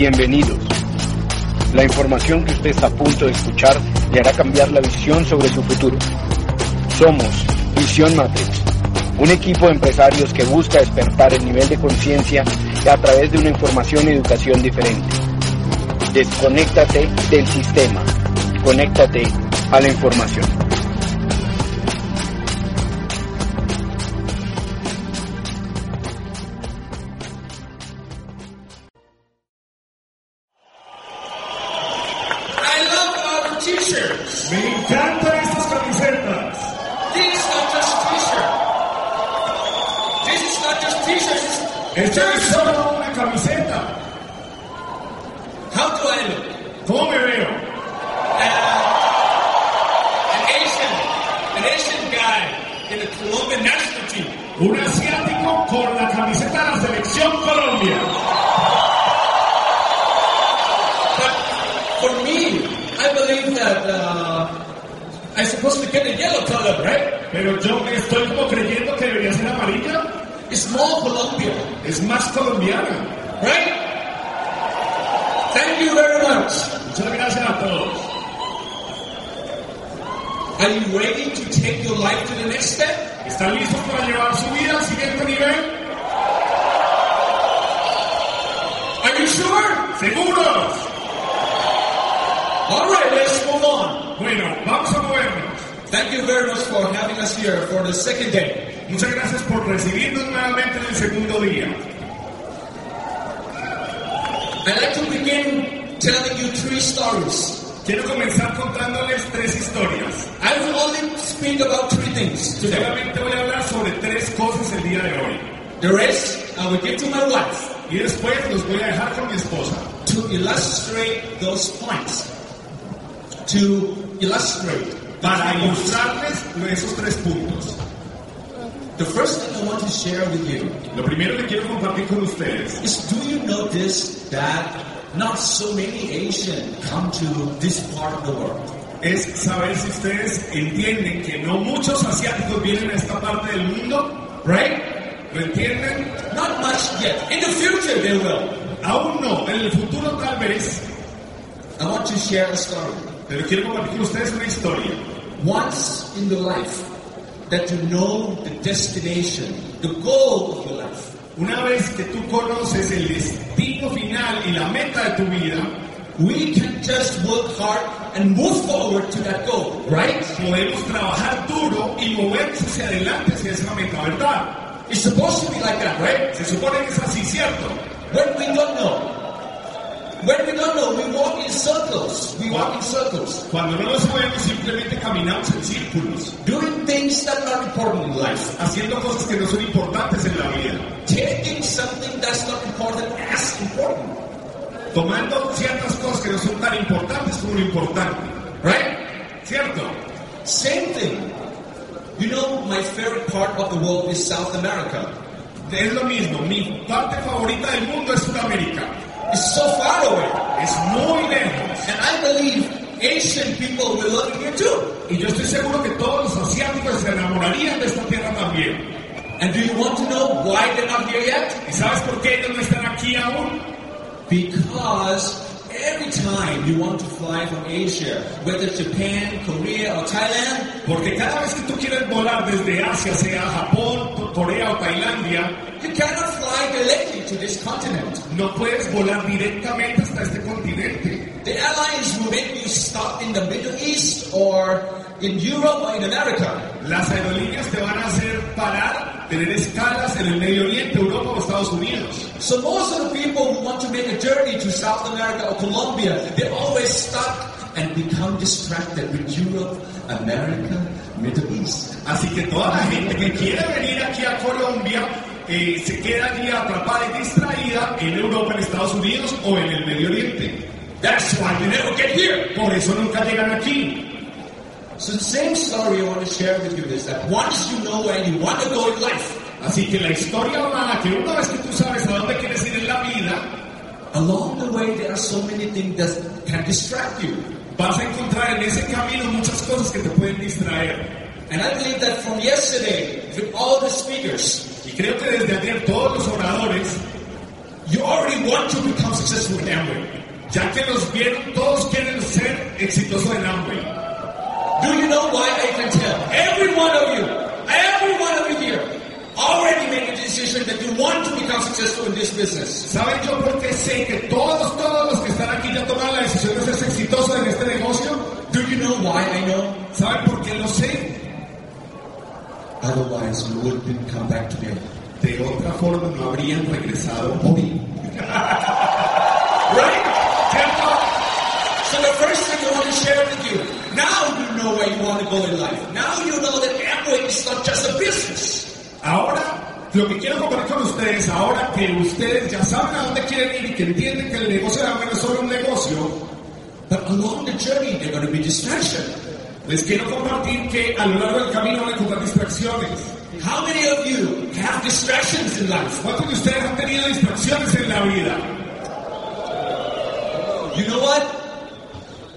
Bienvenidos. La información que usted está a punto de escuchar le hará cambiar la visión sobre su futuro. Somos Visión Matrix, un equipo de empresarios que busca despertar el nivel de conciencia a través de una información y educación diferente. Desconéctate del sistema, conéctate a la información. Right, let's move on. Bueno, vamos a movernos. Thank you very much for having us here for the second day. Muchas gracias por recibirnos nuevamente en el segundo día. I'd like to begin telling you three stories. Quiero comenzar contándoles tres historias. I will only speak about three things today. Solamente voy a hablar sobre tres cosas el día de hoy. The rest I will give to my wife Y después los voy a dejar con mi esposa. to illustrate those points. To illustrate. Para ilustrarles esos tres puntos. The first thing I want to share with you Lo primero que quiero compartir con ustedes is do you notice that not so many Asian come to this part of the world? es saber si ustedes entienden que no muchos asiáticos vienen a esta parte del mundo. Right? ¿Lo entienden? Not much yet. In the future they will. Aún no. En el futuro tal vez. I want to share a story. Pero quiero compartir con ustedes una historia. Once in the life that you know the destination, the goal of your life, Una vez que tú conoces el destino final y la meta de tu vida, we can just work hard and move forward to that goal, right? podemos trabajar duro y movernos hacia adelante hacia esa meta, ¿verdad? It's supposed to be like that, right? Se supone que es así, ¿cierto? When we don't know. When we don't know, we walk in circles. We walk in circles. Cuando no lo sabemos, simplemente caminamos en círculos, Doing things that are important in life. haciendo cosas que no son importantes en la vida, Taking something that's not important as important. tomando ciertas cosas que no son tan importantes como lo importante, Right? ¿cierto? Same thing. You know, my favorite part of the world is South America. Es lo mismo, mi parte favorita del mundo es Sudamérica, It's so far away. es muy lejos, And I believe Asian people will love here too. y yo estoy seguro que todos los asiáticos se enamorarían de esta tierra también. And do you want to know why they're not here yet? ¿Y sabes por qué ellos no están aquí aún? Because every time you want to fly from Asia, whether Japan, Korea, or Thailand, Porque cada vez que tú quieres volar desde Asia, sea Japón, Corea o Tailandia, you cannot fly directly to this continent. no puedes volar directamente hasta este continente. The airlines will make you stop in the Middle East or in Europe or in America. Las aerolíneas te van a hacer parar, tener escalas en el Medio Oriente, Europa o Estados Unidos. So most of the people who want to make a journey to South America or Colombia, they're always stuck and become distracted with Europe, America, Middle East. Así que toda la gente que quiere venir aquí a Colombia eh, se queda allí atrapada y distraída en Europa, en Estados Unidos o en el Medio Oriente. That's why they never get here. Por eso nunca llegan aquí. So the same story I want to share with you is that once you know where you want to go in life, Así que la historia va a que una vez que tú sabes a dónde quieres ir en la vida, along the way there are so many things that can distract you. vas a encontrar en ese camino muchas cosas que te pueden distraer. And I believe that from yesterday, with all the speakers, Y creo que desde ayer todos los oradores You already want to become successful in Amway. Ya que los vieron, todos quieren ser exitosos en Amway. Do you know why I can tell? Every one of you, every one of you here, already made a decision that you want to become successful in this business. ¿Saben yo por qué sé que todos, todos los que están aquí ya tomaron la decisión de ser exitosos en este negocio? Do you know why I know? ¿Saben por qué lo sé? Otherwise, you wouldn't come back today. De otra forma no habrían regresado hoy. Right? ¿Cierto? So the first thing I want to share with you, now you know where you want to go in life. Now you know that Amway is not just a business. Ahora, lo que quiero compartir con ustedes, ahora que ustedes ya saben a dónde quieren ir y que entienden que el negocio de Amway no es solo un negocio, But along the journey, there are going to be distractions. les quiero compartir que a lo largo del camino van a encontrar distracciones. How many of you have distractions in life? ¿Cuántos de ustedes han tenido distracciones en la vida? You know what?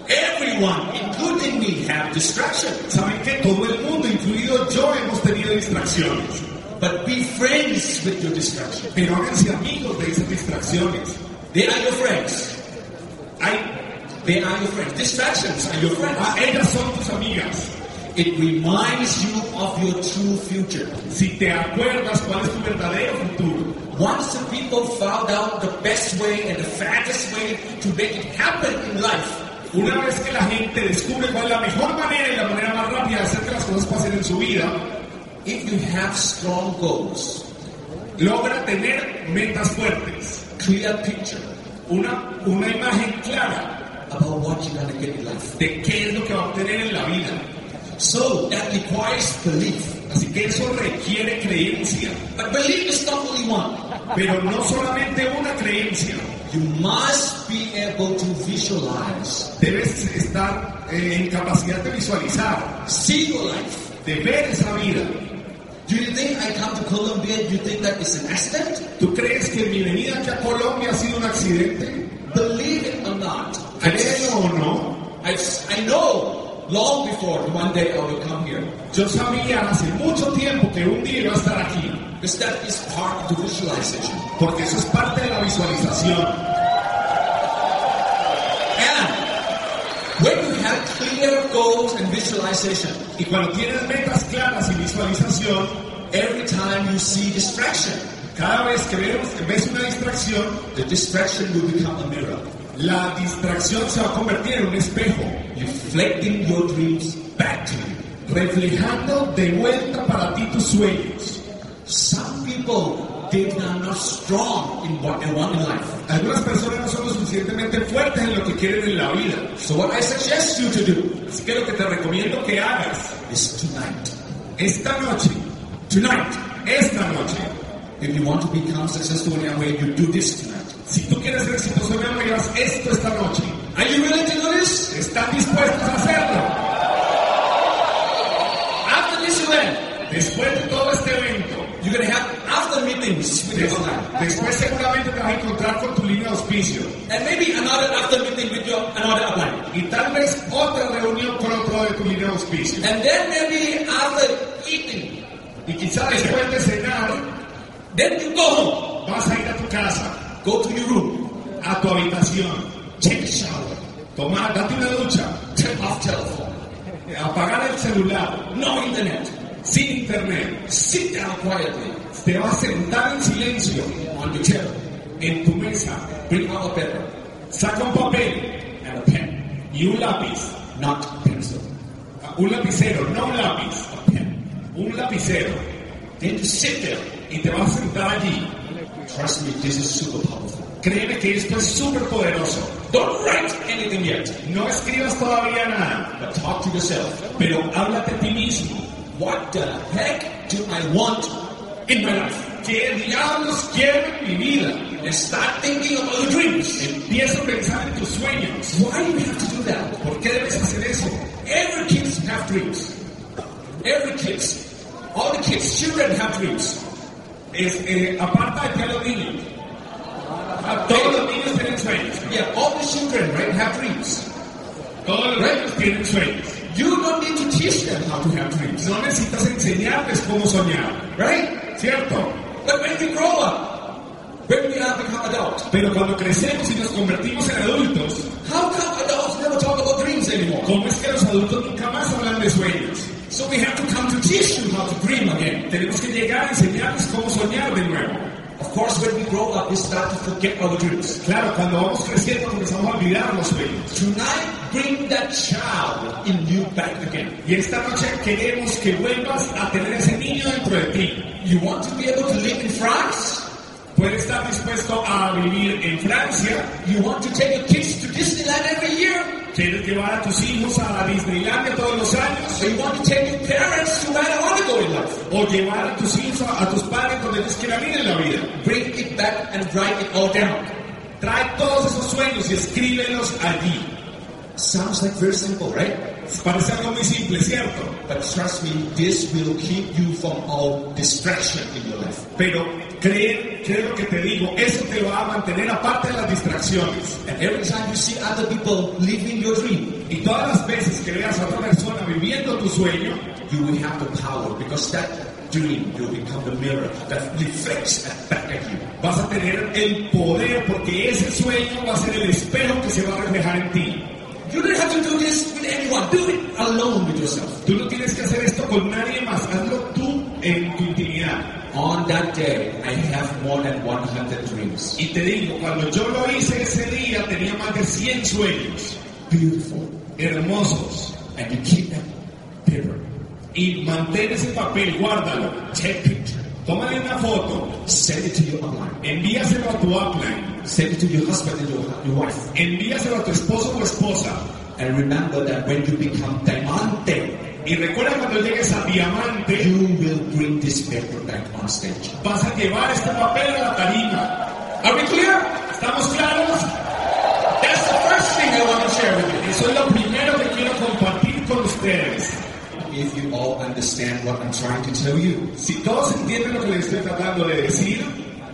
Everyone, including me, have distractions. Saben que todo el mundo, incluido yo, hemos tenido distracciones. But be friends with your distractions. Pero háganse amigos de esas distracciones. They are your friends. They are your friends. Distractions are your friends. ah, ellas son tus amigas. It reminds you of your true future. Si te acuerdas cuál es tu verdadero futuro. Once the people found out the best way and the fastest way to make it happen in life, Una vez que la gente descubre cuál es la mejor manera y la manera más rápida de hacer que las cosas pasen en su vida, if you have strong goals, logra tener metas fuertes, clear picture una, una imagen clara about what you're to get in life. de qué es lo que va a obtener en la vida. So that requires belief. Así que eso requiere creencia, But belief is not only one. pero no solamente una creencia. You must be able to visualize, Debes estar eh, en capacidad de visualizar, see your life. de ver esa vida. Do you think I come to Colombia? Do you think that is an accident? ¿Tú crees que mi venida aquí a Colombia ha sido un accidente? Believe it or not. Créelo o no, I, I know long before one day I will come here. yo sabía hace mucho tiempo que un día iba a estar aquí, Because that is part of the visualization. porque eso es parte de la visualización. Clear goals and visualization, Y cuando tienes metas claras y visualización, every time you see distraction, cada vez que ves, ves una distracción, the distraction will become a mirror, la distracción se va a convertir en un espejo, reflecting your dreams back to you. reflejando de vuelta para ti tus sueños. Some people, they are not strong in what they want in life. Algunas personas no son lo suficientemente fuertes en lo que quieren en la vida. So what I suggest you to do Así que lo que te recomiendo que hagas is tonight, esta noche, tonight, esta noche, if you want to become successful in your way, you do this tonight. si tú quieres ser exitoso en algo, hagas esto esta noche. Are you willing to do this? ¿Están dispuestos a hacerlo? After this event, Después de todo este evento, you're going to have after meetings with your des- online. después seguramente te vas a encontrar con tu línea de auspicio. And maybe another after meeting with your another upline. Y tal vez otra reunión con otro de tu línea de auspicio. And then maybe after eating, Y quizá después de cenar, then you go home. vas a ir a tu casa, Go to your room. a tu habitación, Take a shower. tomar, date una ducha, Turn off telephone. apagar el celular, No internet. Sin internet. Sit down quietly Te vas a sentar en silencio on your chair. en tu mesa, Bring out a paper saca un papel and a pen, y un lápiz, not pencil. un lapicero, no un lápiz, A pen. un lapicero. Then you sit there. Y te vas a sentar allí. Trust me, this is super powerful. Créeme que esto es súper poderoso. Don't write anything yet, No escribas todavía nada, but talk to yourself. pero háblate a ti mismo. What the heck do I want in my life? ¿Qué diablos quiero en mi vida? Start thinking about your dreams. Empiezo a pensar en tus sueños. Why do you have to do that? ¿Por qué debes hacer eso? Every kids have dreams. Every kids. All the kids, children have dreams. Es, eh, aparta de que a los niños. A todos los niños tienen sueños. Yeah, all the children, right, have dreams. Todos los niños tienen sueños. You don't need to teach them how to have dreams, No necesitas enseñarles cómo soñar, right? ¿cierto? But when you grow up, When we are become adults, Pero cuando crecemos y nos convertimos en adultos, how come adults never talk about dreams anymore? ¿cómo es que los adultos nunca más hablan de sueños? So we have to come to teach you how to dream again. Tenemos que llegar a enseñarles cómo soñar de nuevo. Of course, when we grow up, we start to forget our dreams. Claro, cuando vamos creciendo comenzamos a olvidar los sueños. Tonight, bring that child in you back again. Y esta noche queremos que vuelvas a tener ese niño dentro de ti. You want to be able to live in France? Puedes estar dispuesto a vivir en Francia, You want to take your kids to Disneyland every year? Quieres llevar a tus hijos a la Disneylandia todos los años, you want to take your parents to where they want to go in life? o llevar a tus hijos, a tus padres donde ellos quieran ir en la vida. Bring it back and write it all down. Trae todos esos sueños y escríbelos allí. Sounds like very simple, right? Parece algo muy simple, ¿cierto? But trust me, this will keep you from all distraction in your life. Pero creer, creer lo que te digo, eso te va a mantener aparte de las distracciones. And every time you see other people living your dream, Y todas las veces que veas a otra persona viviendo tu sueño, you will have the power because that dream will become the mirror that reflects back at you. vas a tener el poder porque ese sueño va a ser el espejo que se va a reflejar en ti. You don't have to do this with anyone. Do it alone with yourself. Tú no tienes que hacer esto con nadie más, hazlo tú en tu. On that day, I have more than 100 dreams. Y te digo, cuando yo lo hice ese día tenía más de 100 sueños Beautiful. hermosos. And you keep that paper. Y mantén ese papel, guárdalo. Take picture. Tómale una foto, Send it to your upline. envíaselo a tu upline, Send it to your husband and your, your wife. envíaselo a tu esposo o esposa. And remember that when you become diamante, Y recuerda cuando llegues a diamante, you will bring this paper back on stage. vas a llevar este papel a la tarima. Are we clear? ¿Estamos claros? That's the first thing I want to share with you. Eso es lo primero que quiero compartir con ustedes. If you all understand what I'm trying to tell you, Si todos entienden lo que les estoy tratando de decir,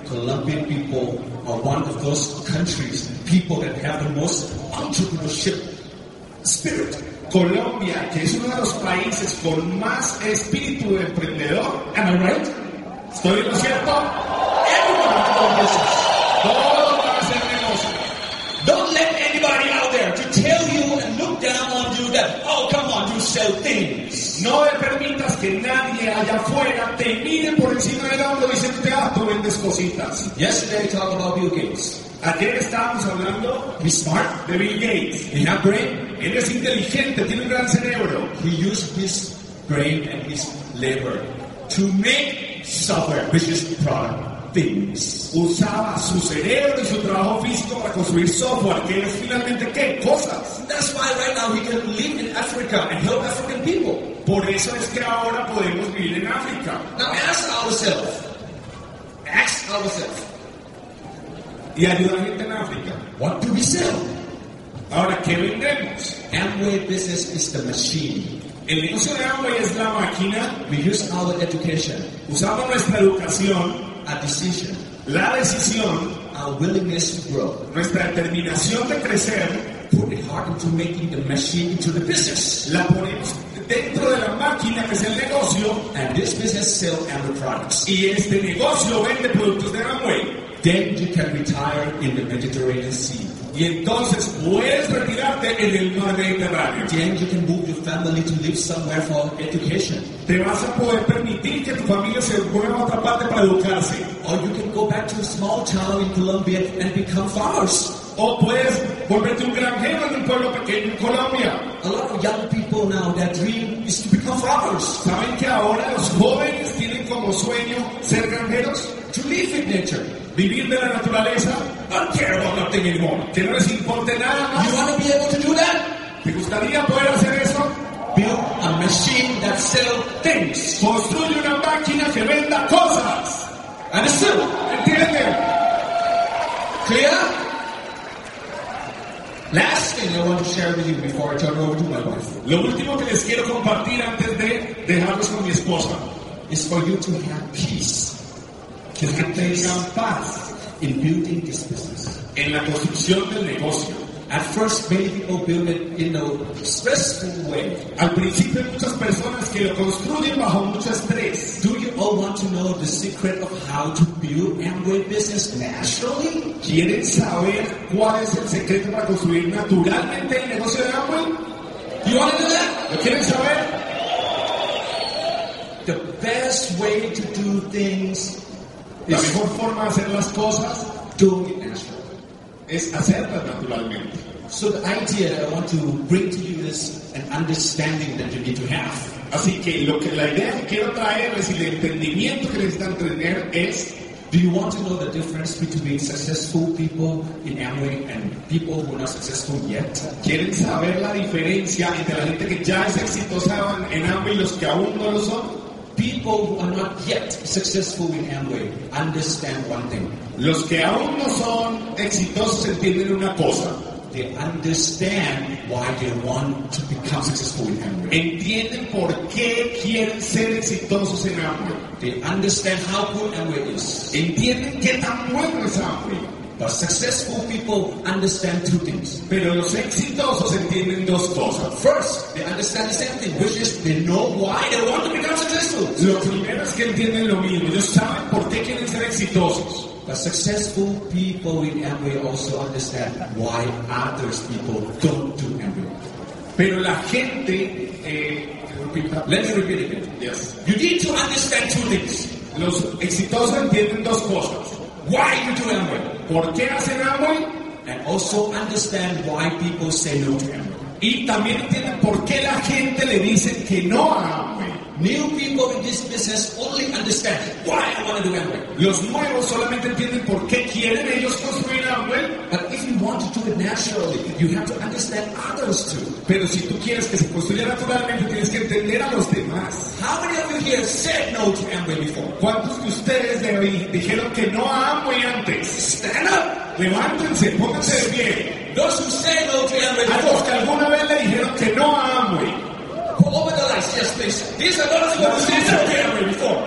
Colombian people are one of those countries, people that have the most entrepreneurship spirit. Colombia, que es uno de los países con más espíritu de emprendedor, Am I right? ¿estoy en lo cierto? Everyone hacer negocio. Don't let anybody out there to tell you and look down on you that, oh, come on, you sell things. No le permitas que nadie allá afuera te mire por encima del hombro diciendo, ah, tú vendes cositas. Yesterday I talked about Bill Gates. Ayer estábamos hablando He's smart. de Bill Gates. He have brain. Él es inteligente, tiene un gran cerebro. He used his brain and his labor to make software, which is product things. Usaba su cerebro y su trabajo físico para construir software, que es finalmente qué? Cosas. That's why right now he can live in Africa and help African people. Por eso es que ahora podemos vivir en África. Now ask ourselves, ask ourselves, y ayudar a gente en África. what do we sell? Ahora, ¿qué vendemos? Amway business is the machine. El negocio de Amway es la máquina. We use our education, Usamos nuestra educación, our decision, la decisión, our willingness to grow, nuestra determinación de crecer, put the heart into making the machine into the business. la ponemos dentro de la máquina que es el negocio And this business sell Amway products. y este negocio vende productos de Amway. Then you can retire in the Mediterranean Sea. Y entonces puedes retirarte en el mar Mediterráneo. Then you can move your family to live somewhere for education. Te vas a poder permitir que tu familia se mueva a otra parte para educarse. Or you can go back to a small town in Colombia and become farmers. O puedes volverte un granjero en un pueblo pequeño en Colombia. A lot of young people now, their dream is to become farmers, ¿Saben que ahora los jóvenes tienen como sueño ser granjeros? To live in nature. Vivir de la naturaleza, Don't care about nothing anymore. que no les importe nada You más. want to be able to do that? ¿Te gustaría poder hacer eso? Build a machine that sell things. Construye una máquina que venda cosas. Understood? ¿Entienden? Clear? Last thing I want to share with you before I turn over to my wife Lo último que les quiero compartir antes de dejarlos con mi esposa is for you to have peace que tengan paz in building this business. en la construcción del negocio. At first, many people build it in a stressful way. Al principio muchas personas que lo construyen bajo mucho estrés. Do you all want to know the secret of how to build Amway business naturally? ¿Quieren saber cuál es el secreto para construir naturalmente el negocio de Amway? You want to know that? ¿Lo quieren saber? The best way to do things La mejor forma de hacer las cosas doing it naturally. es hacerlas naturalmente. So the idea that I want to bring to you is an understanding that you need to have. Así que, lo que la idea que quiero traerles y el entendimiento que necesitan tener es Do you want to know the difference between successful people in Amway and people who are not successful yet? ¿Quieren saber la diferencia entre la gente que ya es exitosa en Amway y los que aún no lo son? People who are not yet successful in Amway understand one thing. Los que aún no son exitosos entienden una cosa. They understand why they want to become successful in Amway. Entienden por qué quieren ser exitosos en Amway. They understand how good Amway is. Entienden qué tan bueno es Amway. But successful people understand two things. Pero los exitosos entienden dos cosas. First, they understand the same thing, which is they know why they want to become successful. Lo primero es que entienden lo mismo. Ellos saben por qué quieren ser exitosos. But successful people in Amway also understand why others people don't do Amway. Pero la gente... eh, Let me repeat it again. Yes. You need to understand two things. Los exitosos entienden dos cosas. Why you do Amway. ¿Por qué hacen Amway? And also understand why people say no to Amway. Y también entienden por qué la gente le dice que no a Amway. New people in this business only understand why I want to do Amway. Los nuevos solamente entienden por qué quieren ellos construir Amway. But if you want to do it naturally, you have to understand others too. Pero si tú quieres que se construya naturalmente, tienes que entender a los demás. How many of you here said no to Amway before? ¿Cuántos de ustedes de hoy dijeron que no a Amway antes? Stand up. Levántense, pónganse de pie. Those who say no to Amway A los que alguna vez le dijeron que no a Amway. Over the lights, yes please. These are those who have said no to Amway before.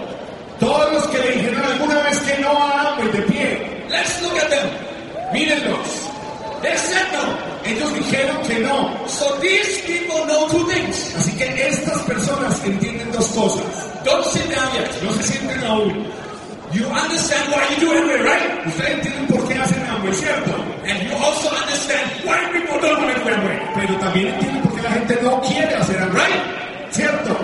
Todos los que le dijeron alguna vez que no a Amway de pie. Let's look at them. Mírenlos. They said no. Ellos dijeron que no. So these people know two things. Así que estas personas entienden cosas. Don't sit down yet. No se sienten aún. You understand why you do Amway, right? Ustedes entienden por qué hacen Amway, ¿cierto? And you also understand why people don't want to do Amway. Pero también entienden por qué la gente no quiere hacer Amway. ¿Cierto?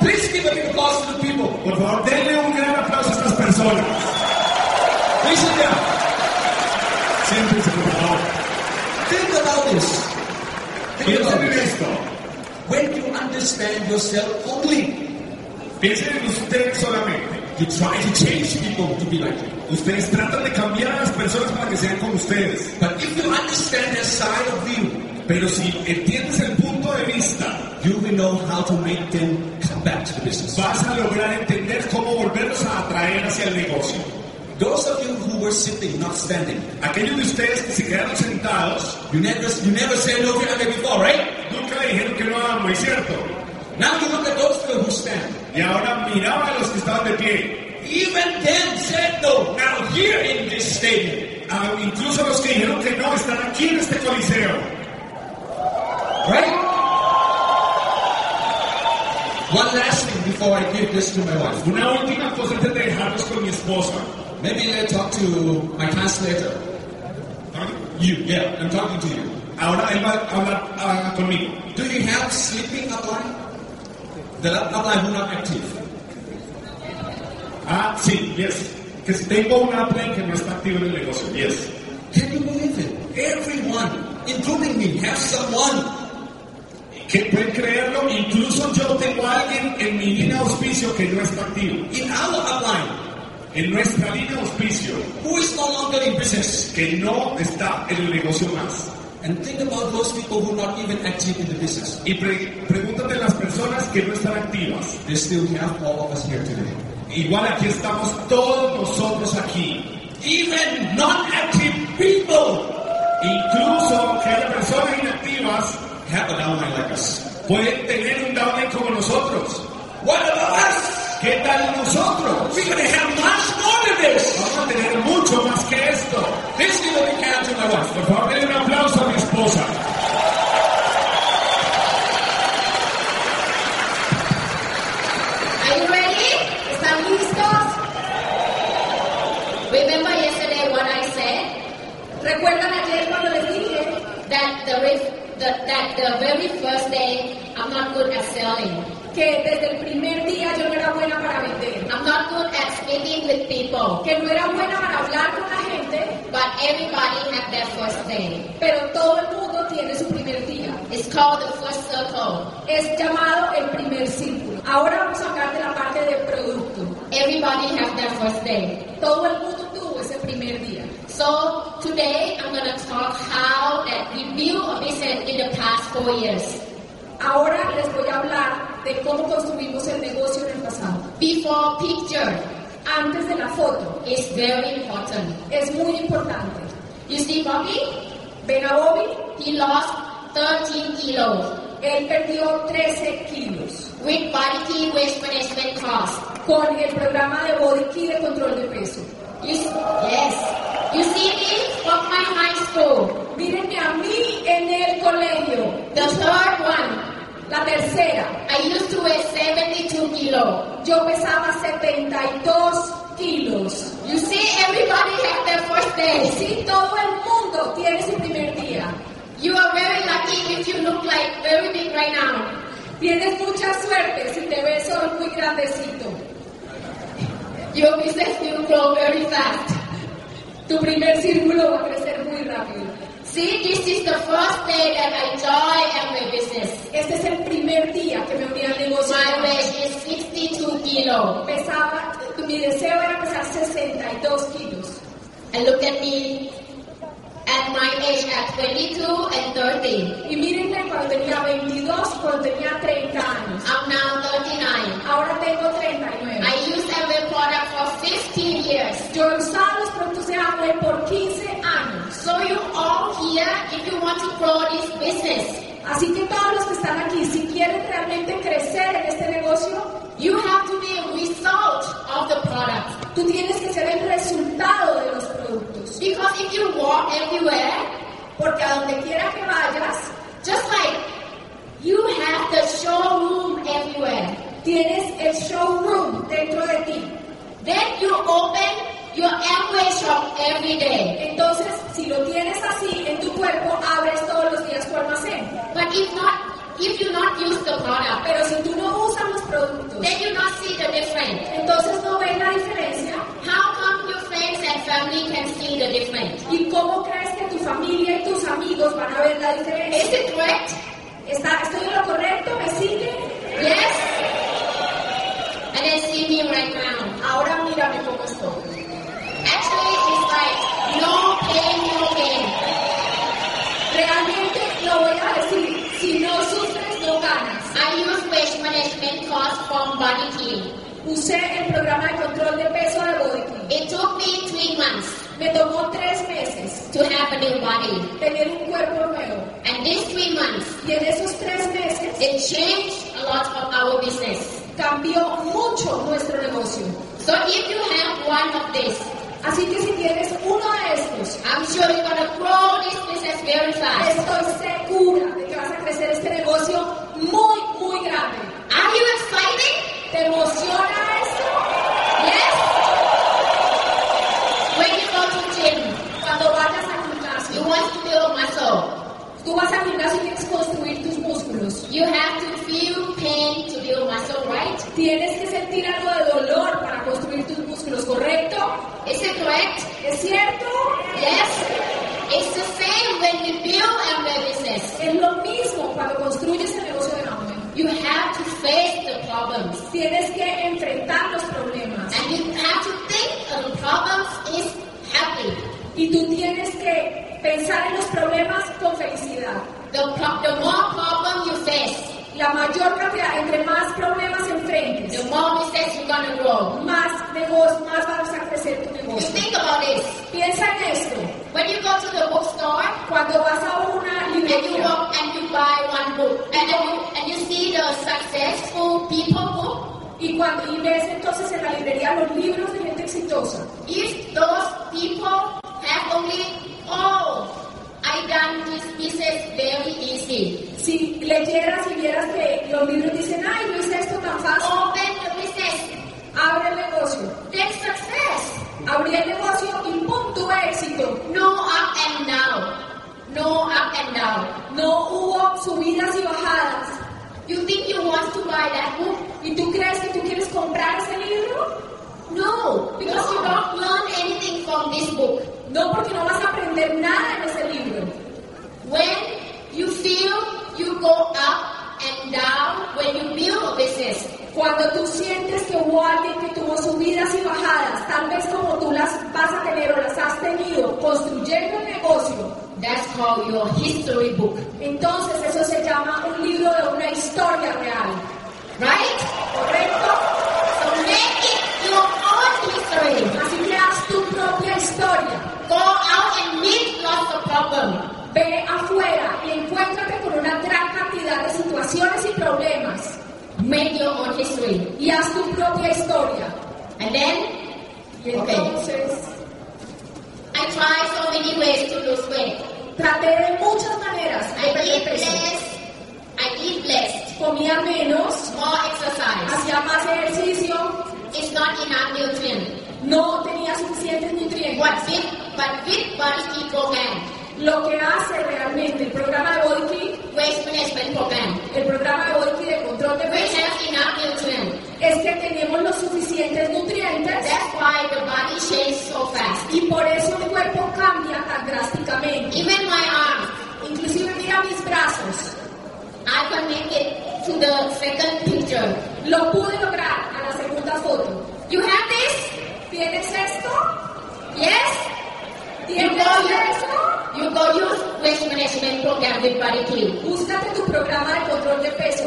Please give a big applause to the people. Por favor, denle un gran aplauso a estas personas. Please sit down. Siéntense, por favor. Think about this. Think about Piensen en this. esto. When you understand yourself only, Piensen en ustedes solamente. you try to change people to be like you. Ustedes tratan de cambiar a las personas para que sean como ustedes. But if you understand their side of you, Pero si entiendes el punto de vista, you will know how to make them come back to the business. vas a lograr entender cómo volverlos a atraer hacia el negocio. Those of you who were sitting, not standing, Aquellos de ustedes que se quedaron sentados, you never, you never said no to before, right? nunca dijeron que no a muy cierto. Now you look at those people who stand. Y ahora miraba a los que estaban de pie. Even them said no. Now here in this stadium, Ah, incluso los que dijeron que no están aquí en este coliseo. right? One last thing before I give this to my wife. Una última cosa antes de dejarlos con mi esposa. Maybe let's talk to my translator. You, yeah, I'm talking to you. Ahora él va a hablar ah, conmigo. Do you have sleeping upline? The upline who not active. Ah, sí, yes. Que si tengo un upline que no está activo en el negocio. Yes. Can you believe it? Everyone, including me, has someone. ¿Que pueden creerlo? Incluso yo tengo a alguien en mi línea de auspicio que no está activo. In our upline, En nuestra línea de auspicio, who is no longer in business. que no está en el negocio más. And think about those people who are not even active in the business. Y pre- pregúntate a las personas que no están activas. They still have all of us here today. Igual aquí estamos todos nosotros aquí. Even non-active people Incluso que haya personas inactivas have a downline like us. pueden tener un downline como nosotros. What about us? ¿Qué tal nosotros? Vamos a tener mucho más que esto. Wife. Por favor, denle un aplauso a mi esposa. ¿Están listos? Remember yesterday what I said? ¿Recuerdan ayer cuando les dije the, that the very first day I'm not good at selling. Que desde el primer día yo no era buena para vender? I'm not good at speaking with people. Que no era buena para hablar con la gente, But everybody had their first day. pero todo el mundo tiene su primer día. It's called the first circle. Es llamado el primer círculo. Ahora vamos a hablar de la parte de producto. Everybody has their first day. Todo el mundo tuvo ese primer día. So today I'm going to talk how that built a business in the past four years. Ahora les voy a hablar de cómo construimos el negocio en el pasado. Before picture Antes de la foto, is very important. es muy importante. You see Bobby? Ven a Bobby, He lost 13 kilos él perdió 13 kilos with body key waste management cost. con el programa de Body Key de control de peso. You s- yes. You see me from my high school. Mírenme a mí en el colegio. The third one, La tercera, I used to weigh 72 kilos. yo pesaba 72 kilos. You see, everybody has their first day. Sí, todo el mundo tiene su primer día. You are very lucky if you look like very big right now. Tienes mucha suerte si te ves hoy muy grandecito. Your business will grow very fast. Tu primer círculo va a crecer muy rápido. See, this is the first day that I joined my business. Este es el primer día que me uní al negocio. My weight is 62 kilos. Pesaba, mi deseo era pesar 62 kilos. And look at me at my age at 22 and 30. Y mírenme cuando tenía 22 cuando tenía 30 años. I'm now 39. Ahora tengo 39. I used Amway product for 15 years. Yo he usado los productos de Amway por 15 años. So you all here, if you want to grow this business, Así que todos los que están aquí, si quieren realmente crecer en este negocio, you have to be a result of the product. tú tienes que ser el resultado de los productos. Because if you walk everywhere, Porque a donde quiera que vayas, just like you have the showroom everywhere, tienes el showroom dentro de ti. then you open your Amway shop every day. Entonces, si lo tienes así en tu cuerpo, abres todos los días tu almacén. But if not, if you not use the product, Pero si tú no usas los productos, then you not see the difference. entonces no ves la diferencia. How come your friends and family can see the difference? ¿Y cómo crees que tu familia y tus amigos van a ver la Is diferencia? it correct? ¿Está, ¿Estoy en lo correcto? ¿Me sigue? Yes? And then see me right now. Ahora mírame cómo estoy. Actually, it's like no pain, no gain. Realmente lo voy a decir. Si no sufres, no ganas. I use waste management course from Body Key. Usé el programa de control de peso de Body. It took me three months Me tomó tres meses to have a new body. tener un cuerpo nuevo. And these three months, Y en esos tres meses it changed a lot of our business. cambió mucho nuestro negocio. So if you have one of these, Así que si tienes uno de estos, I'm sure you're gonna grow this business very fast. estoy segura de que vas a crecer este negocio muy, muy grande. Are you excited? ¿Te emociona esto? Yes? When you go to gym, Cuando vayas you gimnasio, want to build muscle. tú vas al gimnasio y quieres construir tus músculos. You have to feel pain to build muscle, right? Tienes que sentir algo de dolor para construir tus músculos, ¿correcto? Is it correct? ¿Es cierto? Yes? It's the same when we build our business. Es lo mismo cuando construyes el negocio de Amway. You have to face the problems. Tienes que enfrentar los problemas. And you have to think of the problems is happy. Y tú tienes que pensar en los problemas con felicidad. The, pro- the more problem you face, La mayor cantidad, entre más problemas enfrentes, the more mistakes you're gonna grow. más negocio, más vas a crecer tu You negocio. think about this. Piensa en esto. When you go to the bookstore Cuando vas a una and you librería walk and you buy one book and, and, you, and you see the successful people book, y cuando y ves entonces en la librería los libros de gente exitosa, if those people have only, oh, I done this pieces very easy. Si leyeras y vieras que los libros dicen, ay, no es esto tan fácil. Open the business. Abre el negocio. Take success. Abrí el negocio y pum, tuve éxito. No up and down. No up and down. No hubo subidas y bajadas. You think you want to buy that book? ¿Y tú crees que tú quieres comprar ese libro? No, because no. you don't learn anything from this book. No, porque no vas a aprender nada en ese libro. When you feel you go up and down when you build a business, Cuando tú sientes que hubo alguien que tuvo subidas y bajadas, tal vez como tú las vas a tener o las has tenido construyendo el negocio, that's called your history book, entonces eso se llama un libro de una historia real. right? ¿Correcto? So make it your own history. Así que haz tu propia historia. Go out and meet lots of problems. Ve afuera y encuéntrate con una gran cantidad de situaciones y problemas Make your own history. y haz tu propia historia. And then, Y Okay. entonces, I try so many ways to lose weight. traté de muchas maneras I eat less, I eat less, Comía menos, more exercise. hacía más ejercicio, It's not enough nutrient. no tenía suficientes nutrientes. What fit, but fit body keep program, Lo que hace realmente el programa de program, el programa de Keep de control de peso, es que tenemos los suficientes nutrientes That's why the body changes so fast. y por eso el cuerpo cambia tan drásticamente. Even my arms, Inclusive mira mis brazos, I can make it to the second picture. lo pude lograr a la segunda foto. You have this? ¿Tienes esto? Yes? You ¿Tienes go use, waste management program with keep. Búscate tu programa de control de peso.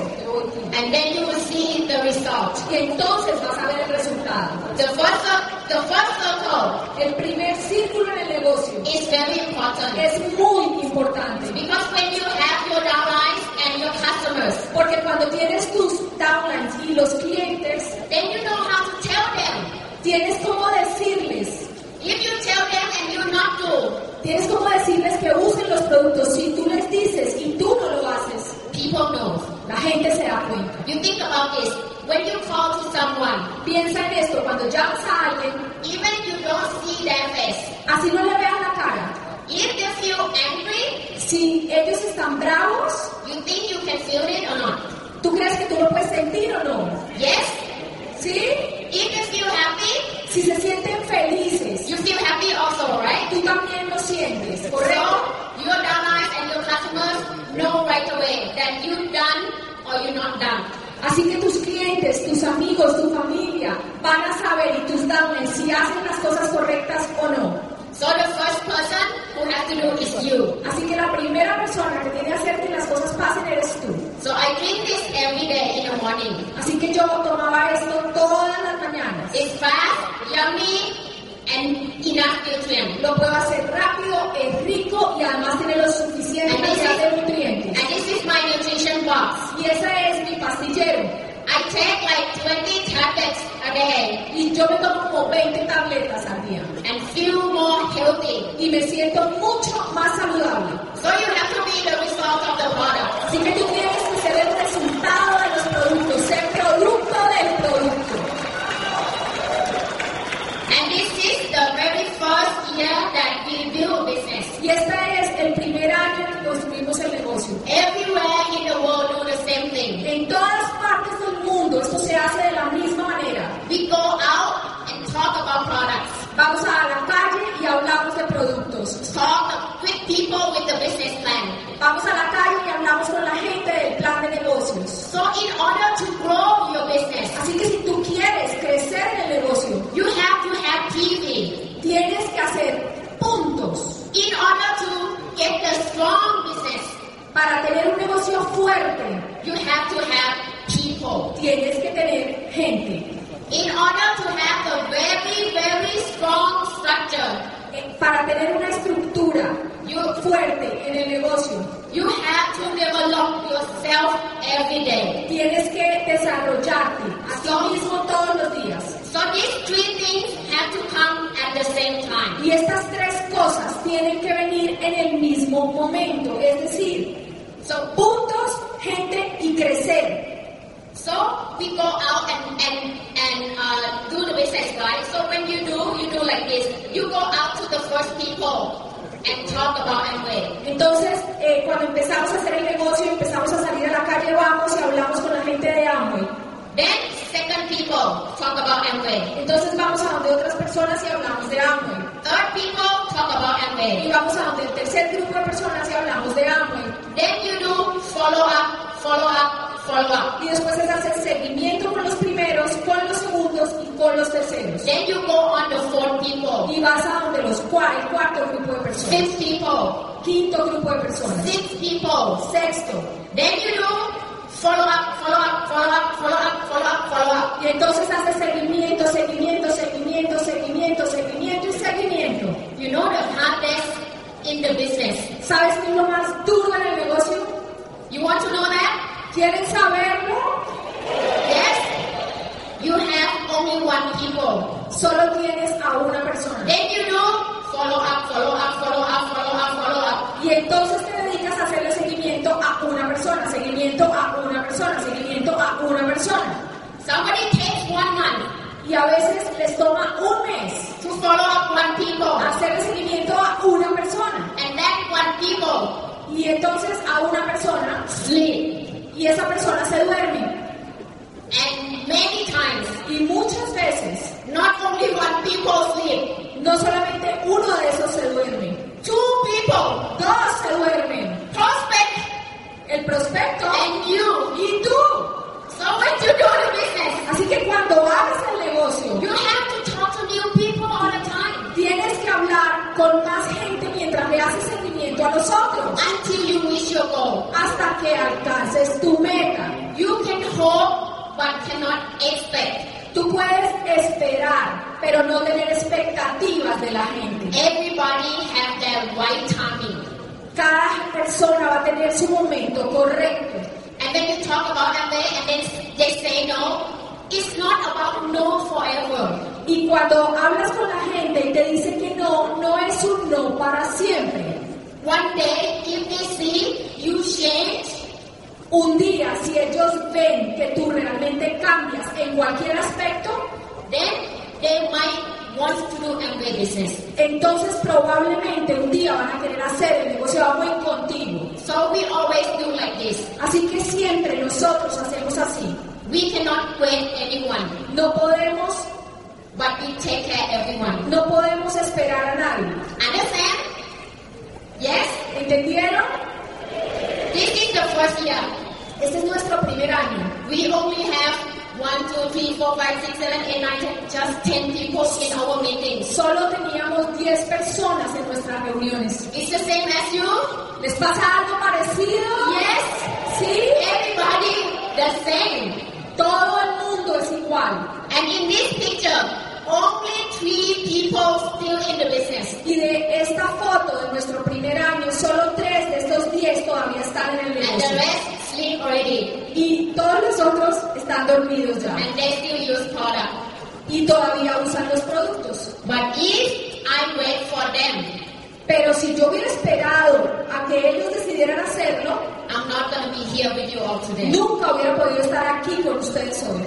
And then you will see the result. y entonces vas a ver el resultado. The first, the first circle El primer círculo en el negocio is very important. es muy importante Because when you have your downlines and your customers, porque cuando tienes tus downlines y los clientes, then you know how to tell them. tienes como decirles, If you tell them and you not do, tienes como decirles que usen los productos. Si tú les dices y tú no lo haces, people know. la gente se da cuenta. You think about this. When you call to someone, Piensa en esto, cuando llamas a alguien, even you don't see their face, así no le veas la cara. if they feel angry, Si ellos están bravos, you think you can feel it or not? ¿tú crees que tú lo puedes sentir o no? Yes? ¿Sí? If they feel happy, Si se sienten felices, you feel happy also, right? tú también lo sientes, So, ¿correcto? your downlines and your customers know right away that you done or you not done. Así que tus clientes, tus amigos, tu familia van a saber y tus downlines si hacen las cosas correctas o no. So the first person who has to do is you. Así que la primera persona que tiene que hacer que las cosas pasen eres tú. So I drink this every day in the morning. Así que yo tomaba esto todas las mañanas. It's fast, yummy, and enough nutrient. Lo puedo hacer rápido, es rico y además tiene lo suficiente And this, cantidad de is, nutrientes. and this is my nutrition box. Y ese es mi pastillero. I take like 20 tablets a day Y yo me tomo como 20 tabletas al día. and feel more healthy. Y me siento mucho más saludable. So you have to be the result of the product. Así que tú tienes que ser el resultado de los productos, ser producto del producto. And this is the very first year that we build business. Y este es el primer año que construimos el negocio. Everywhere in the world do the same thing. En todas partes del mundo esto se hace de la misma manera. We go out and talk about products. Vamos a la calle y hablamos de productos. Talk with people with the business plan. Vamos a la calle y hablamos con la gente del plan de negocios. So in order to grow your business, Así que si tú quieres crecer en el negocio, you have to have TV. tienes que hacer puntos In order to get the strong business, para tener un negocio fuerte. you have to have. Tienes que tener gente. In order to have a very, very strong structure, Eh, Para tener una estructura you, fuerte en el negocio, you have to develop yourself every day. tienes que desarrollarte a ti mismo todos los días. So these three things have to come at the same time. Y estas tres cosas tienen que venir en el mismo momento, es decir, So, puntos, gente y crecer. So we go out and, and, and uh, do the business, right? So when you do, you do like this. You go out to the first people and talk about Amway. Entonces, eh, cuando empezamos a hacer el negocio y empezamos a salir a la calle, vamos y hablamos con la gente de Amway. Then second people talk about Amway. Entonces vamos a donde otras personas y hablamos de Amway. Third people talk about Y Amway. vamos a donde el tercer grupo de personas y hablamos de Amway. Then you do follow up, follow up, follow up. Y después es hacer seguimiento con los primeros, con los segundos y con los terceros. Then you go on the fourth people, Y vas a donde los cua- el cuarto grupo de personas, fifth people, quinto grupo de personas, sixth people. sexto. Then you do follow up, follow up, follow up, follow up, follow up, follow up. Y entonces haces seguimiento, seguimiento, seguimiento, seguimiento, seguimiento y seguimiento. You know the hardest in the business. ¿Sabes qué es lo más duro en el negocio? You want to know that? ¿Quieren saberlo? Yes. You have only one people. Solo tienes a una persona. Then you do follow up, follow up, follow up, follow up, follow up. Y entonces te dedicas a hacerle seguimiento a una persona, seguimiento a una persona, seguimiento a una persona. Somebody takes one month Y a veces les toma un mes to follow up one people, hacerle seguimiento a una persona. and that one people Y entonces a una persona sleep. Y esa persona se duerme. And many times, Y muchas veces, not only one people sleep, no solamente uno de esos se duerme, two people, dos se duermen. prospect El prospecto and you. y tú. So when you do the business, Así que cuando hagas el negocio, you have to talk to new people all the time tienes que hablar con más gente mientras le haces a los otros. until you reach your goal. hasta que alcances tu meta. You can hope but cannot expect. Tú puedes esperar, pero no tener expectativas de la gente. Everybody have their right timing. Cada persona va a tener su momento correcto. And then you talk about them there and then they say no. It's not about no forever. Y cuando hablas con la gente y te dicen que no, no es un no para siempre. One day, if they see you change, Un día, si ellos ven que tú realmente cambias en cualquier aspecto, then they might want to do Amway business. entonces probablemente un día van a querer hacer el negocio de Amway contigo. So we always do like this. Así que siempre nosotros hacemos así. We cannot wait anyone, No podemos, but we take care everyone. no podemos esperar a nadie. Understand? Yes? ¿Entendieron? This is the first year. Este es nuestro primer año. We only have one, two, three, four, five, six, seven, eight, nine, ten, just ten people in our meetings. Solo teníamos 10 personas en nuestras reuniones. It's the same as you? ¿Les pasa algo parecido? Yes. ¿Sí? Everybody the same. Todo el mundo es igual. And in this picture, only three people still in the business. Y de esta foto de nuestro primer año, solo 3 de estos 10 todavía están en el And the negocio. rest sleep already. Y todos los otros están dormidos ya. And they still use product. Y todavía usan los productos. But if I wait for them, Pero si yo hubiera esperado a que ellos decidieran hacerlo, I'm not going to be here with you all today. nunca hubiera podido estar aquí con ustedes hoy.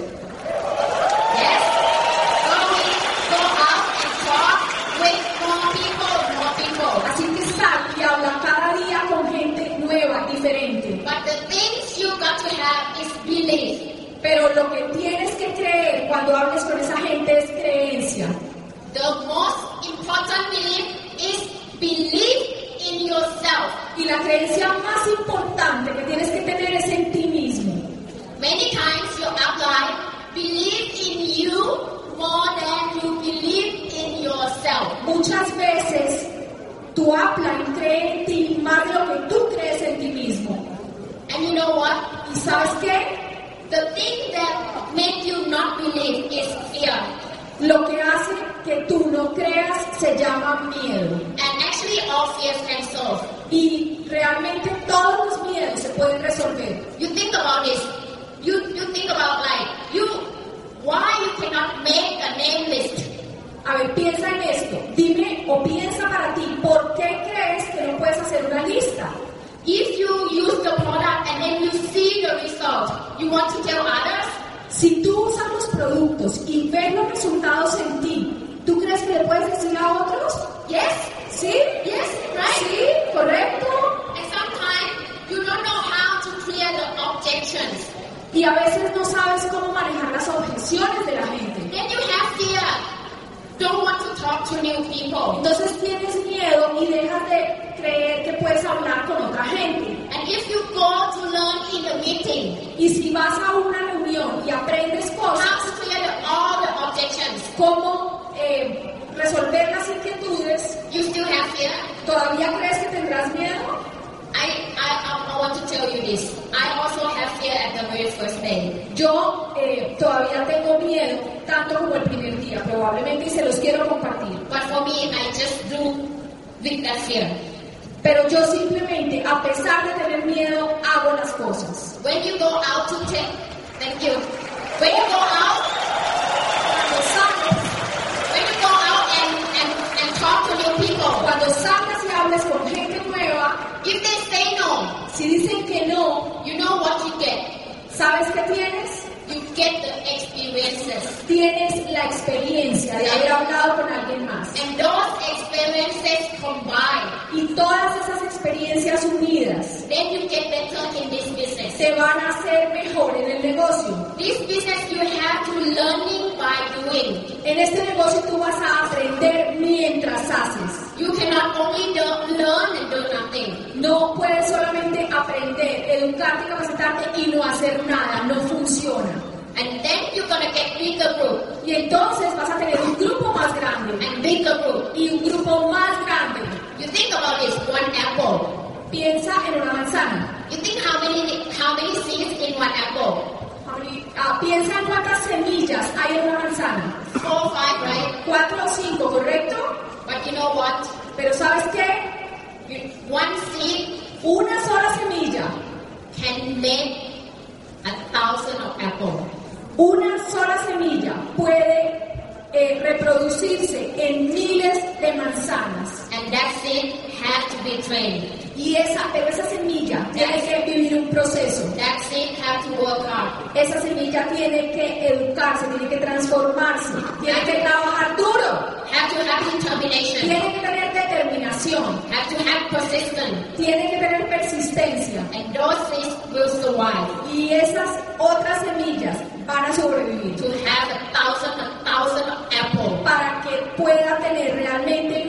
Yes? You got to have is belief. Pero lo que tienes que creer cuando hables con esa gente es creencia. The most important belief is belief in yourself. Y la creencia más importante que tienes que tener es en ti mismo. Many times you apply believe in you more than you believe in yourself. Muchas veces tu upline cree en ti más de lo que tú crees en ti mismo. And you know what? ¿Y sabes qué? The thing that make you not believe is fear. Lo que hace que tú no creas se llama miedo. And actually all fears can solve. Y realmente todos los miedos se pueden resolver. You think about this. You you think about like you why you cannot make a name list. A ver, piensa en esto. Dime o piensa para ti, ¿por qué crees que no puedes hacer una lista? If you use the product and then you see the result, you want to tell others? Si tú usas los productos y ves los resultados en ti, ¿tú crees que le puedes decir a otros? Yes. ¿Sí? Yes, right? Sí, correcto. And sometimes you don't know how to clear the objections. Y a veces no sabes cómo manejar las objeciones de la gente. Then you have fear. Don't want to talk to new people. Entonces tienes miedo y dejas de creer que puedes hablar con otra gente. And if you go to learn in the meeting, Y si vas a una reunión y aprendes how cosas, to clear all the objections, cómo eh, resolver las inquietudes, you still have fear. ¿todavía crees que tendrás miedo? I, I, I, want to tell you this. I also have fear at the very first day. Yo eh, todavía tengo miedo, tanto como el primer día, probablemente, y se los quiero compartir. But for me, I just do with that fear. Pero yo simplemente, a pesar de tener miedo, hago las cosas. When you go out to take, thank you. When you go out, Cuando sales, when you go out and, and talk to new people, cuando salgas y hables con gente nueva, if they say no, si dicen que no, you know what you get. ¿sabes qué tienes? You get the experiences. Tienes la experiencia de haber hablado con alguien más. And those experiences combined, Y todas esas experiencias unidas then you get better in this business. te van a hacer mejor en el negocio. This business you have to learning by doing. En este negocio tú vas a aprender mientras haces. You cannot only do, learn and do nothing. No puedes solamente aprender, educarte, capacitarte y no hacer nada. No funciona. And then you're gonna get bigger group Y entonces vas a tener un grupo más grande and bigger group. y un grupo más grande. You think about this, one apple. Piensa en una manzana. You think how many how many seeds in one apple? Ah, piensa en cuántas semillas hay en una manzana. Four, five, right? Cuatro o cinco, ¿correcto? But you know what? Pero ¿sabes qué? One seed Una sola semilla, can make a thousand of apple. Una sola semilla puede eh, reproducirse en miles de manzanas. And that seed has to be trained. Y esa, pero esa semilla tiene que vivir un proceso. That seed has to work hard. Esa semilla tiene que educarse, tiene que transformarse, tiene que trabajar duro, Have to have determination. tiene que tener determinación, Have to have persistence. tiene que tener persistencia. And those seeds will survive. Y esas otras semillas van a sobrevivir To have a thousand, a thousand of apple. para que pueda tener realmente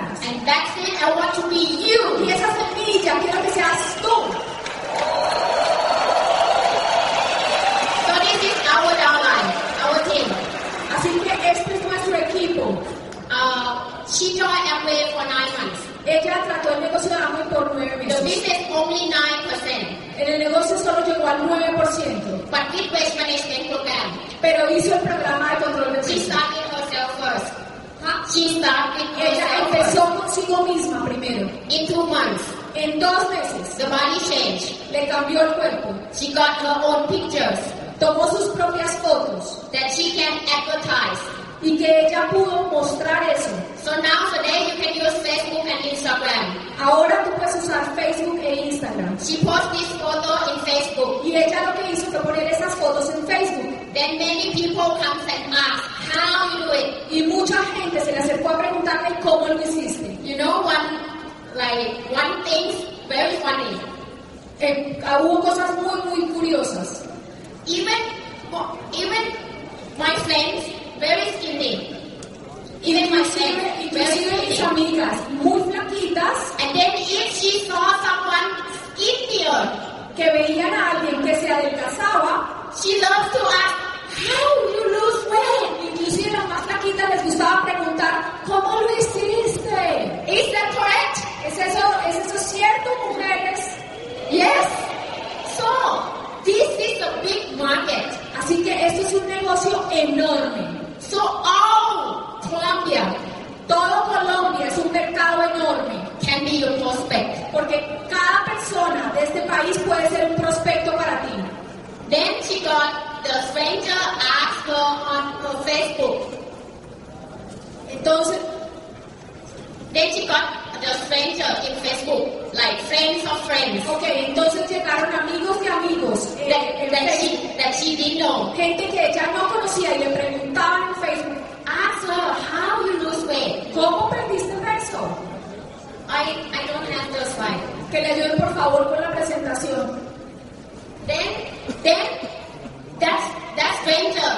manzanas. And that seed, I want to be you. Y esa semilla quiero que seas tú. So this is our downline, our team. Así que este es nuestro equipo. Uh, she joined Amway for nine months. Ella trató el negocio de Amway por nueve The meses. business only 9%. En el negocio solo llegó al 9%, But management program, pero hizo el programa de control de she riesgo. started herself first. She started Ella empezó consigo misma primero. In two months, En dos meses the body changed. le cambió el cuerpo, She got her own pictures tomó sus propias fotos that she can advertise. y que ella pudo mostrar eso. So now today you can use Facebook and Instagram. Ahora tú puedes usar Facebook e Instagram. She posts this photo in Facebook. Y ella lo que hizo fue poner esas fotos en Facebook. Then many people come and ask how you do it. Y mucha gente se le acercó a preguntarle cómo lo hiciste. You know one like one thing very funny. Eh, hubo cosas muy, muy curiosas. Even even my friends very skinny. Even my friends Inclusive, very mis amigas muy flaquitas And then if she saw someone skinnier, que veían a alguien que se adelgazaba, she loves to ask, how you lose weight? inclusive las más flaquitas les gustaba preguntar, ¿cómo lo hiciste? Is that correct? ¿Es eso, ¿Es eso cierto, mujeres? Yes. So this is a big market. Así que esto es un negocio enorme. So all Colombia Todo Colombia es un mercado enorme, can be your prospect. porque cada persona de este país puede ser un prospecto para ti. Then she got the stranger asked her on her Facebook. Entonces, Then she got the stranger in Facebook, like friends of friends ok, entonces llegaron amigos de amigos eh, that, en that she that she didn't know. gente que ella no conocía y le preguntaban en Facebook, Ask her how you lose weight. ¿cómo perdiste peso? I I don't have the slide. Que le ayuden por favor con la presentación. Then Then that that stranger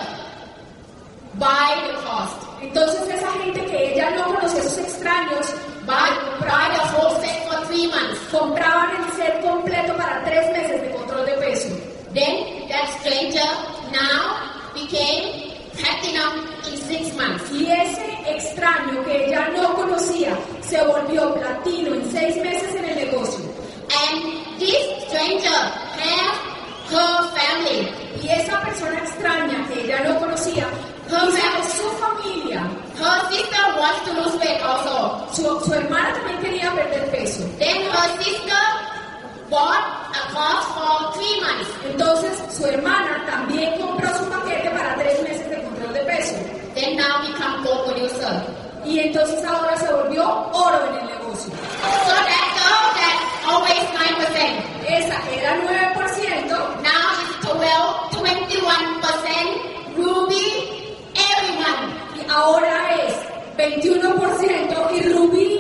buy the cost. Entonces esa gente que ella no conocía, esos extraños, Buy buy the whole set for three months. compraban el set completo para tres meses de control de peso. Then that stranger now became platinum in six months. Y ese extraño que ella no conocía se volvió platino en seis meses en el negocio. And this stranger have her family. Y esa persona extraña que ella no conocía, Her family. su familia, Her sister wants to lose weight also. su, su hermana también quería perder peso. Then her sister bought a course for three months. Entonces su hermana también compró su paquete para tres meses de control de peso. Then now become gold producer. Y entonces ahora se volvió oro en el negocio. So that girl that always 9%, Esa era 9%, now is 12, 21% ruby, everyone. y ahora es 21% y rubí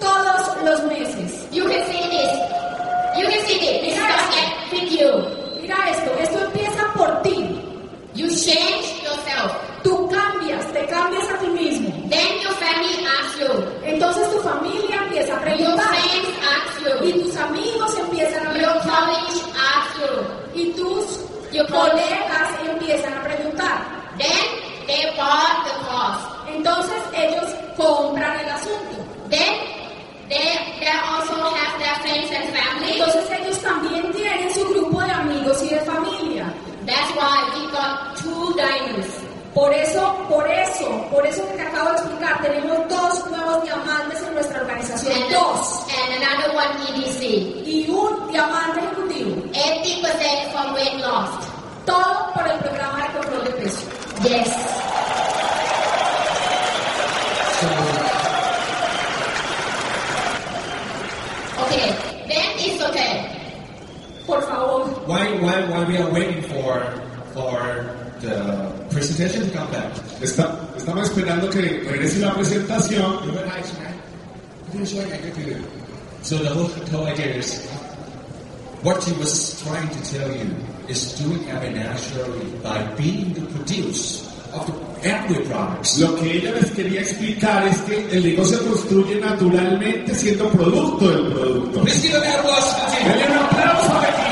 todos los meses. You can see this. You can see this. It starts with you. Mira esto, esto empieza por ti. You change yourself. Tú cambias, te cambias a ti mismo. Then your family asks you. Entonces tu familia empieza a preguntar y tus amigos empiezan a preguntar y tus colegas empiezan a preguntar. Then they bought the course. Entonces ellos compran el asunto. Then they, they also have their friends and family. Entonces ellos también tienen su grupo de amigos y de familia. That's why we got two diamonds. Por eso, por eso, por eso que te acabo de explicar, tenemos dos nuevos diamantes en nuestra organización. And, Dos. and another one EDC. Y un diamante ejecutivo. 80% from weight loss. Todo por el programa de control de peso. Yes. Okay, then it's okay. Por favor. While, while, while we are waiting for, for the presentation come back, Está- estamos esperando que regrese la presentación. So the whole, idea is, what he was trying to tell you is doing it naturally by being the producer of the every products. Lo que ella les quería explicar es que el negocio construye naturalmente siendo producto del producto. Please give a big applause to the team. Denle un aplauso al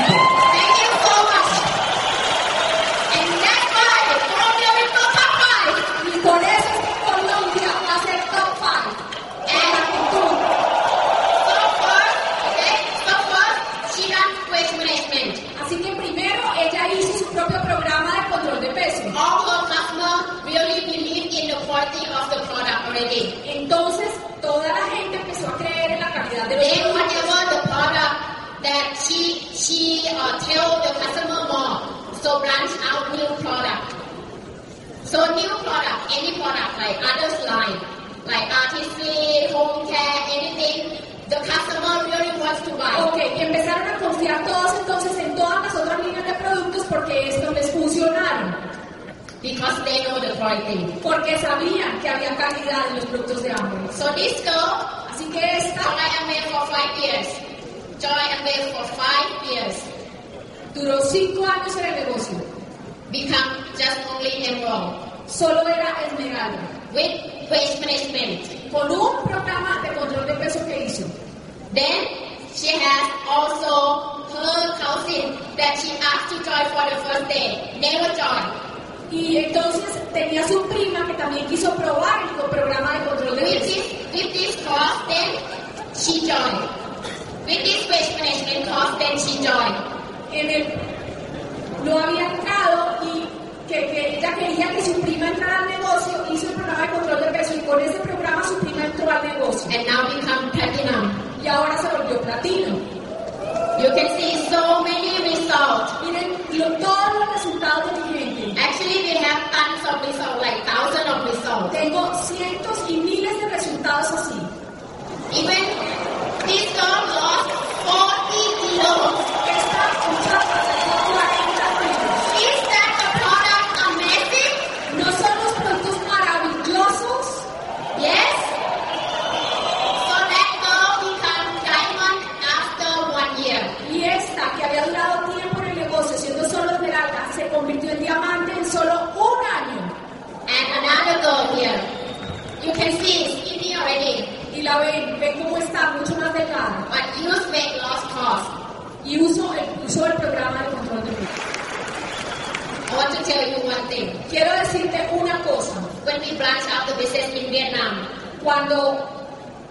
When we branched out the business in Vietnam, Cuando,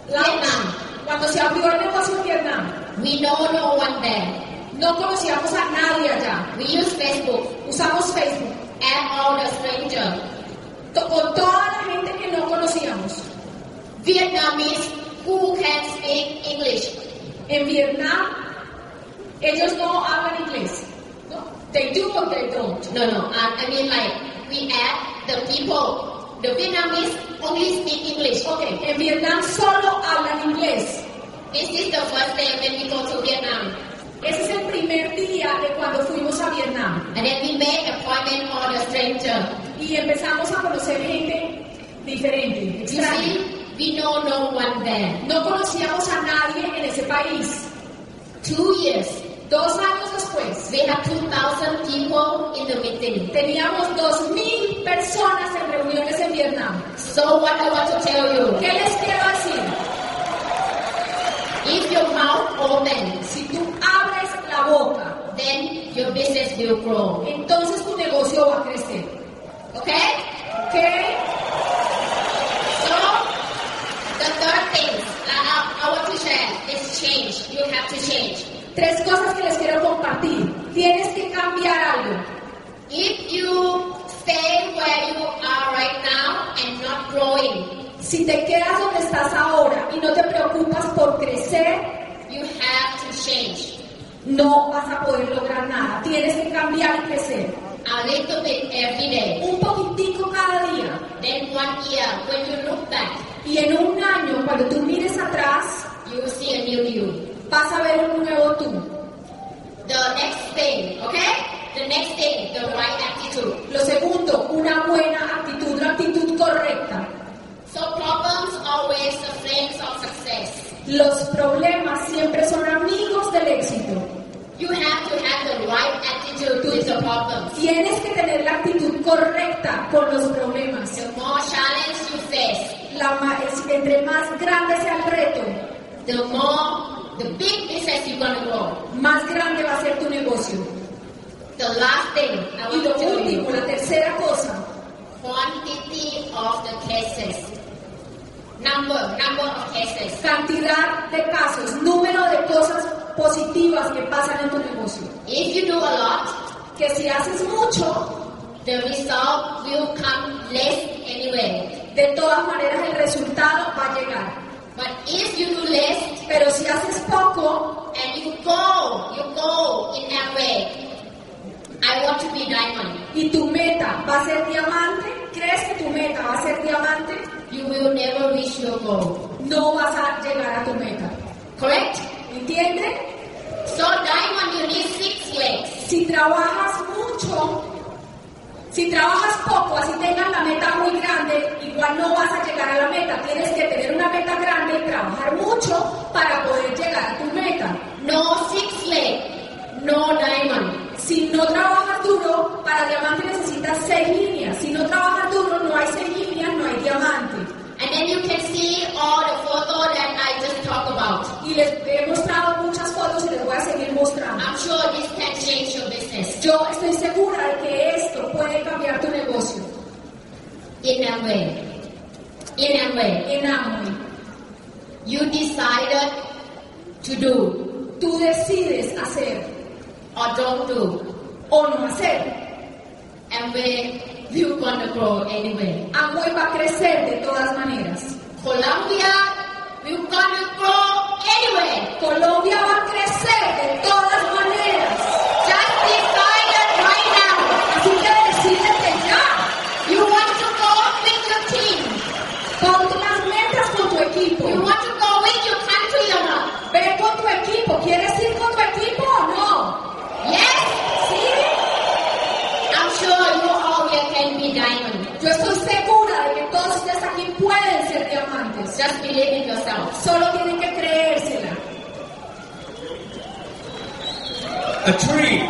Vietnam. cuando se abrió el negocio en Vietnam, we know no one there. no conocíamos a nadie allá. We use Facebook, Usamos Facebook add all the stranger. con toda la gente que no conocíamos. Vietnamese who can speak English. En Vietnam, ellos no hablan inglés. No, they do or they don't. No, no, I, I mean like we add the people. The Vietnamese only speak English. Ok, en Vietnam solo hablan inglés. This is the first day when we go to Vietnam. Ese es el primer día de cuando fuimos a Vietnam. And then we make appointment for the stranger. Y empezamos a conocer gente diferente, extraña. see, we know no one there. No conocíamos a nadie en ese país. Two years, Dos años después, we have 2,000 people in the meeting. teníamos 2.000 personas en reuniones Vietnam. So what I want to tell you, ¿Qué les quiero decir? if your mouth open, Si tú abres la boca, then your business will grow. entonces tu negocio va a crecer. Okay? ¿Ok? So, the third thing I, I want to share is change. You have to change. Tres cosas que les quiero compartir. Tienes que cambiar algo. If you stay where you are right now and not growing, Si te quedas donde estás ahora y no te preocupas por crecer, you have to change. no vas a poder lograr nada. Tienes que cambiar y crecer. A little bit every day. Un poquitico cada día. Then one year, when you look back, Y en un año, cuando tú mires atrás, you will see a new you. vas a ver un nuevo tú. The next thing, okay? The next thing, the right attitude. Lo segundo, una buena actitud, una actitud correcta. So problems always the friends of success. Los problemas siempre son amigos del éxito. You have to have the right attitude with the problems. Tienes que tener la actitud correcta con los problemas. The more challenge you face, La es- entre más grande sea el reto, the more the big business you're gonna grow. más grande va a ser tu negocio. The last thing I Y want lo to último, la tercera cosa, quantity of the cases. Number, number of cases. cantidad de casos, número de cosas positivas que pasan en tu negocio. If you do a lot, Que si haces mucho, the result will come less anyway. de todas maneras el resultado va a llegar. But if you do less Pero si haces poco and you go, you go in that way, I want to be diamond. y tu meta va a ser diamante, crees que tu meta va a ser diamante, You will never reach your goal. no vas a llegar a tu meta. Correct? ¿Entiende? So diamond, you need six legs. Si trabajas mucho, si trabajas poco, así tengas la meta muy grande, igual no vas a llegar a la meta. Tienes que tener una meta grande y trabajar mucho para poder llegar a tu meta. No six leg, no diamond. Si no trabajas duro, para diamante necesitas seis líneas. Si no trabajas duro, no hay seis líneas, no hay diamante. And then you can see all the photo that I just talked about. Y les he mostrado muchas fotos y les voy a seguir mostrando. I'm sure this can change your business Yo estoy segura de que esto puede cambiar tu negocio in a way. In a way. en Amway. You decided to do Tú decides hacer or don't do. o no hacer. And where you gonna grow anyway. Amway va a crecer de todas maneras. Colombia, you gonna grow anyway. Colombia va a crecer de todas maneras. Just decided right now. Así que decídete ya. You want to go with your team. Pon las metas con tu equipo. You want to go with your country or not? Ve con tu equipo. ¿Quieres ir con tu equipo o no? Yes? Sí. I'm sure you all here can be diamond. Yo estoy segura de que todos ustedes aquí pueden ser diamantes. Just believe in yourself. Solo tienen que creérsela. A tree,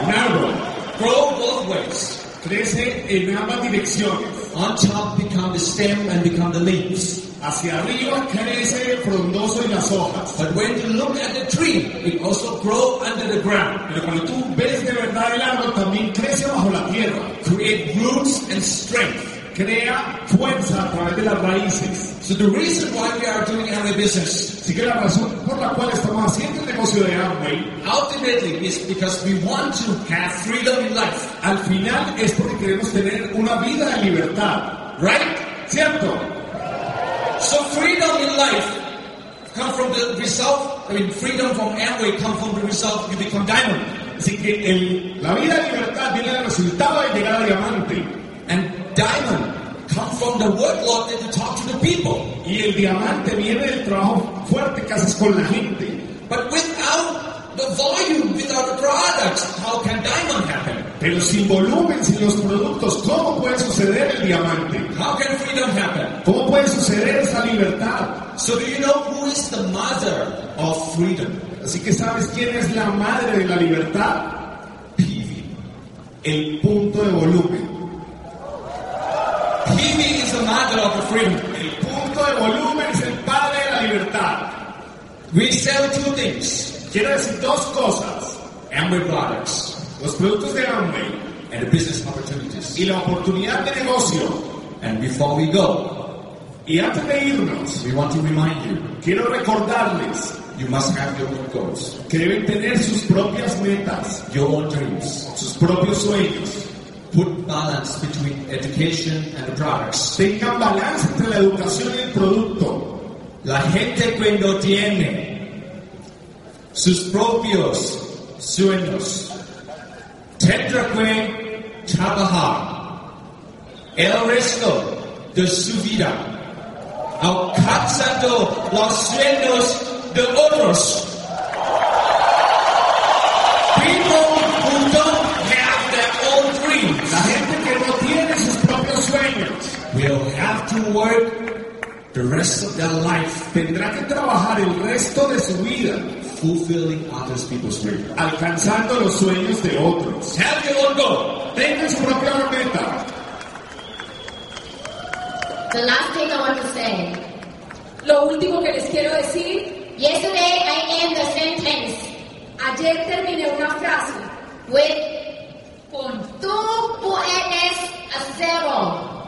un árbol, grow both ways. Crece en ambas direcciones. on top become the stem and become the leaves. Hacia arriba crece frondoso y las hojas. But when you look at the tree, it also grow under the ground. Pero cuando tú ves de verdad el árbol, también crece bajo la tierra. Create roots and strength. Crea fuerza a través de las raíces. So the reason why we are doing our business Así que la razón por la cual estamos haciendo el negocio de Amway, ultimately is because we want to have freedom in life. al final es porque queremos tener una vida de libertad. Right? ¿Cierto? So freedom in life come from the result, I mean freedom from Amway come from the result you become diamond. Así que el- la vida de libertad viene del resultado de llegar a diamante. And diamond come from the workload that you talk to the people. Y el diamante viene del trabajo fuerte que haces con la gente. But without the volume, without the products, how can diamond happen? Pero sin volumen, sin los productos, ¿cómo puede suceder el diamante? How can freedom happen? ¿Cómo puede suceder esa libertad? So do you know who is the mother of freedom? Así que ¿sabes quién es la madre de la libertad? El punto de volumen. PV is the mother of the freedom. El punto de volumen es el padre de la libertad. We sell two things. Quiero decir dos cosas. Amway products Los productos de Amway and the business opportunities. y la oportunidad de negocio. And before we go, Y antes de irnos, we want to remind you, quiero recordarles you must have your own goals, que deben tener sus propias metas, your own dreams. sus propios sueños. Put balance between education and the products. Tengan balance entre la educación y el producto. La gente cuando tiene sus propios sueños, tendrá que trabajar el resto de su vida, alcanzando los sueños de otros. Will have to work the rest of their life tendrá que trabajar el resto de su vida fulfilling others people's dreams. alcanzando los sueños de otros. Have your own goal. Tengan su propia meta. The last thing I want to say. Lo último que les quiero decir, Yesterday I end the sentence ayer terminé una frase with con tú puedes hacerlo.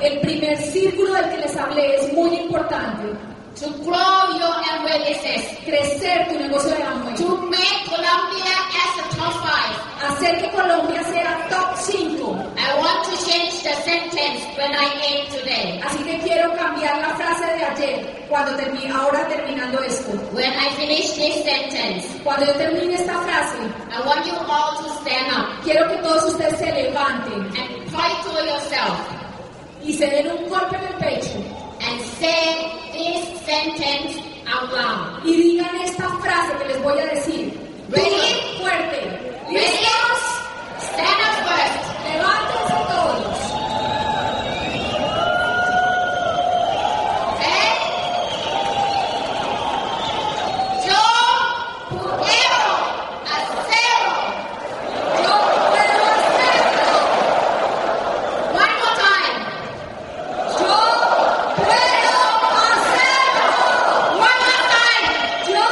El primer círculo del que les hablé es muy importante. To grow your Amway business. Crecer tu negocio de Amway. To make Colombia as a top five. Hacer que Colombia sea top 5. I want to change the sentence when I end today. Así que quiero cambiar la frase de ayer, cuando termine, ahora terminando esto. When I finish this sentence, Cuando yo termine esta frase, I want you all to stand up quiero que todos ustedes se levanten and point to yourself y se den un golpe en el pecho say this sentence out loud. y digan esta frase que les voy a decir. Ready? Fuerte. ¿Listos? Stand up first. Levántense todos. ¿Eh? Yo puedo hacerlo. Yo puedo hacerlo. One more time. Yo puedo hacerlo. One more time. Yo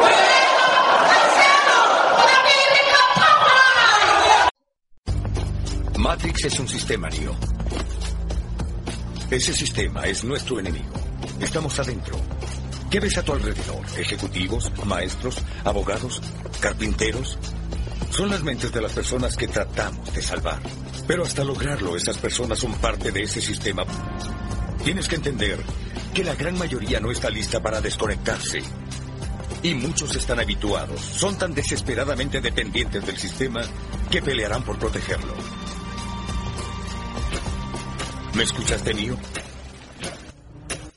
puedo hacerlo. Colombia, you become Matrix es un sistema, Neo. Ese sistema es nuestro enemigo. Estamos adentro. ¿Qué ves a tu alrededor? ¿Ejecutivos? ¿Maestros? ¿Abogados? ¿Carpinteros? Son las mentes de las personas que tratamos de salvar. Pero hasta lograrlo, esas personas son parte de ese sistema. Tienes que entender que la gran mayoría no está lista para desconectarse. Y muchos están habituados, son tan desesperadamente dependientes del sistema que pelearán por protegerlo. ¿Me escuchaste, Neo?